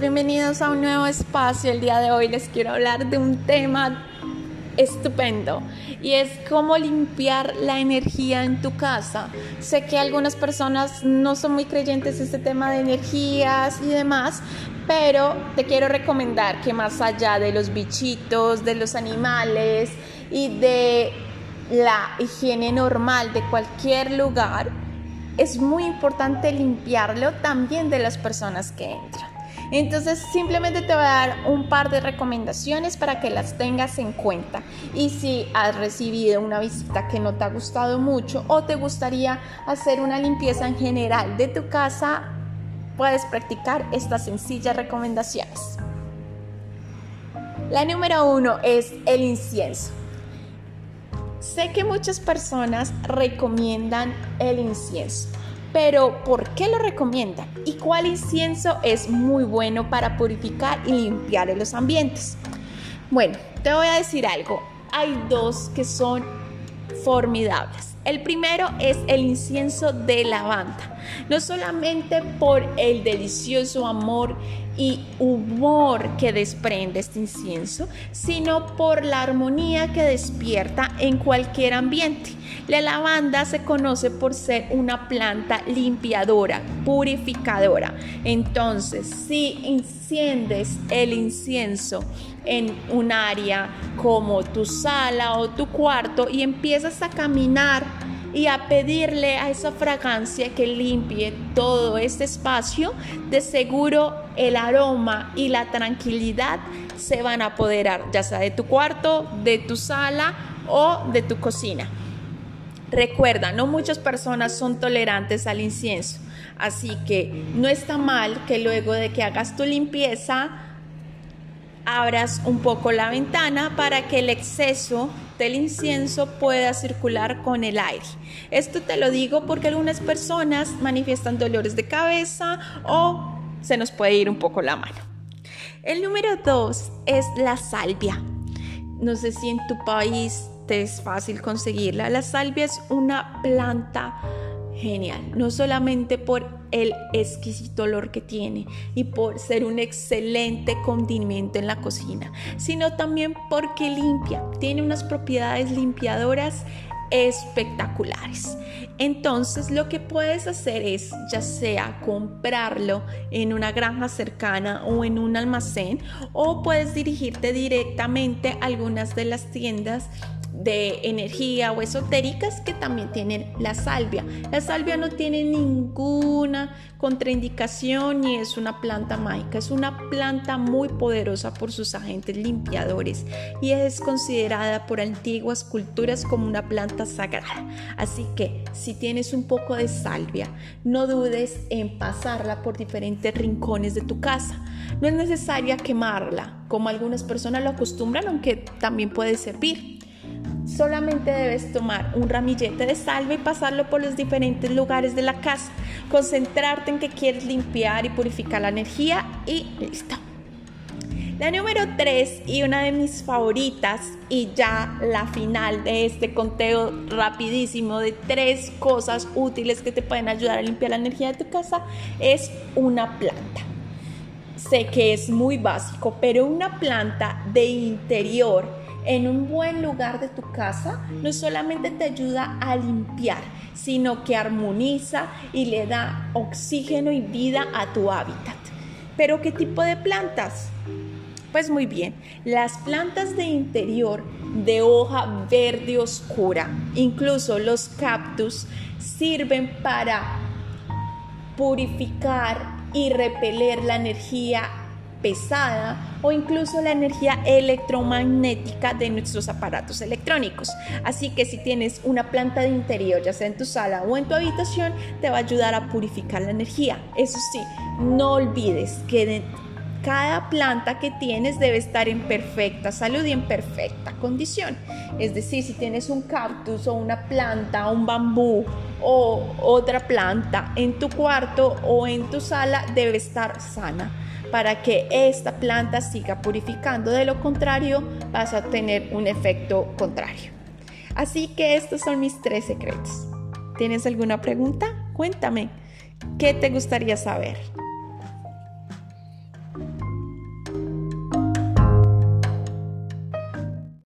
bienvenidos a un nuevo espacio. El día de hoy les quiero hablar de un tema estupendo y es cómo limpiar la energía en tu casa. Sé que algunas personas no son muy creyentes en este tema de energías y demás, pero te quiero recomendar que más allá de los bichitos, de los animales y de la higiene normal de cualquier lugar, es muy importante limpiarlo también de las personas que entran. Entonces simplemente te voy a dar un par de recomendaciones para que las tengas en cuenta. Y si has recibido una visita que no te ha gustado mucho o te gustaría hacer una limpieza en general de tu casa, puedes practicar estas sencillas recomendaciones. La número uno es el incienso. Sé que muchas personas recomiendan el incienso, pero ¿por qué lo recomiendan? ¿Y cuál incienso es muy bueno para purificar y limpiar los ambientes? Bueno, te voy a decir algo. Hay dos que son formidables. El primero es el incienso de lavanda, no solamente por el delicioso amor y humor que desprende este incienso, sino por la armonía que despierta en cualquier ambiente. La lavanda se conoce por ser una planta limpiadora, purificadora. Entonces, si enciendes el incienso en un área como tu sala o tu cuarto y empiezas a caminar y a pedirle a esa fragancia que limpie todo este espacio, de seguro el aroma y la tranquilidad se van a apoderar, ya sea de tu cuarto, de tu sala o de tu cocina. Recuerda, no muchas personas son tolerantes al incienso, así que no está mal que luego de que hagas tu limpieza, abras un poco la ventana para que el exceso del incienso pueda circular con el aire. Esto te lo digo porque algunas personas manifiestan dolores de cabeza o se nos puede ir un poco la mano. El número dos es la salvia. No sé si en tu país te es fácil conseguirla. La salvia es una planta genial, no solamente por el exquisito olor que tiene y por ser un excelente condimento en la cocina, sino también porque limpia, tiene unas propiedades limpiadoras espectaculares. Entonces lo que puedes hacer es ya sea comprarlo en una granja cercana o en un almacén o puedes dirigirte directamente a algunas de las tiendas de energía o esotéricas que también tienen la salvia. La salvia no tiene ninguna contraindicación ni es una planta mágica, es una planta muy poderosa por sus agentes limpiadores y es considerada por antiguas culturas como una planta sagrada. Así que si tienes un poco de salvia, no dudes en pasarla por diferentes rincones de tu casa. No es necesaria quemarla, como algunas personas lo acostumbran, aunque también puede servir. Solamente debes tomar un ramillete de salva y pasarlo por los diferentes lugares de la casa. Concentrarte en que quieres limpiar y purificar la energía y listo. La número 3 y una de mis favoritas y ya la final de este conteo rapidísimo de tres cosas útiles que te pueden ayudar a limpiar la energía de tu casa es una planta. Sé que es muy básico, pero una planta de interior en un buen lugar de tu casa no solamente te ayuda a limpiar, sino que armoniza y le da oxígeno y vida a tu hábitat. ¿Pero qué tipo de plantas? Pues muy bien, las plantas de interior de hoja verde oscura, incluso los cactus, sirven para purificar y repeler la energía pesada o incluso la energía electromagnética de nuestros aparatos electrónicos. Así que si tienes una planta de interior, ya sea en tu sala o en tu habitación, te va a ayudar a purificar la energía. Eso sí, no olvides que cada planta que tienes debe estar en perfecta salud y en perfecta condición. Es decir, si tienes un cactus o una planta, un bambú o otra planta en tu cuarto o en tu sala, debe estar sana para que esta planta siga purificando. De lo contrario, vas a tener un efecto contrario. Así que estos son mis tres secretos. ¿Tienes alguna pregunta? Cuéntame. ¿Qué te gustaría saber?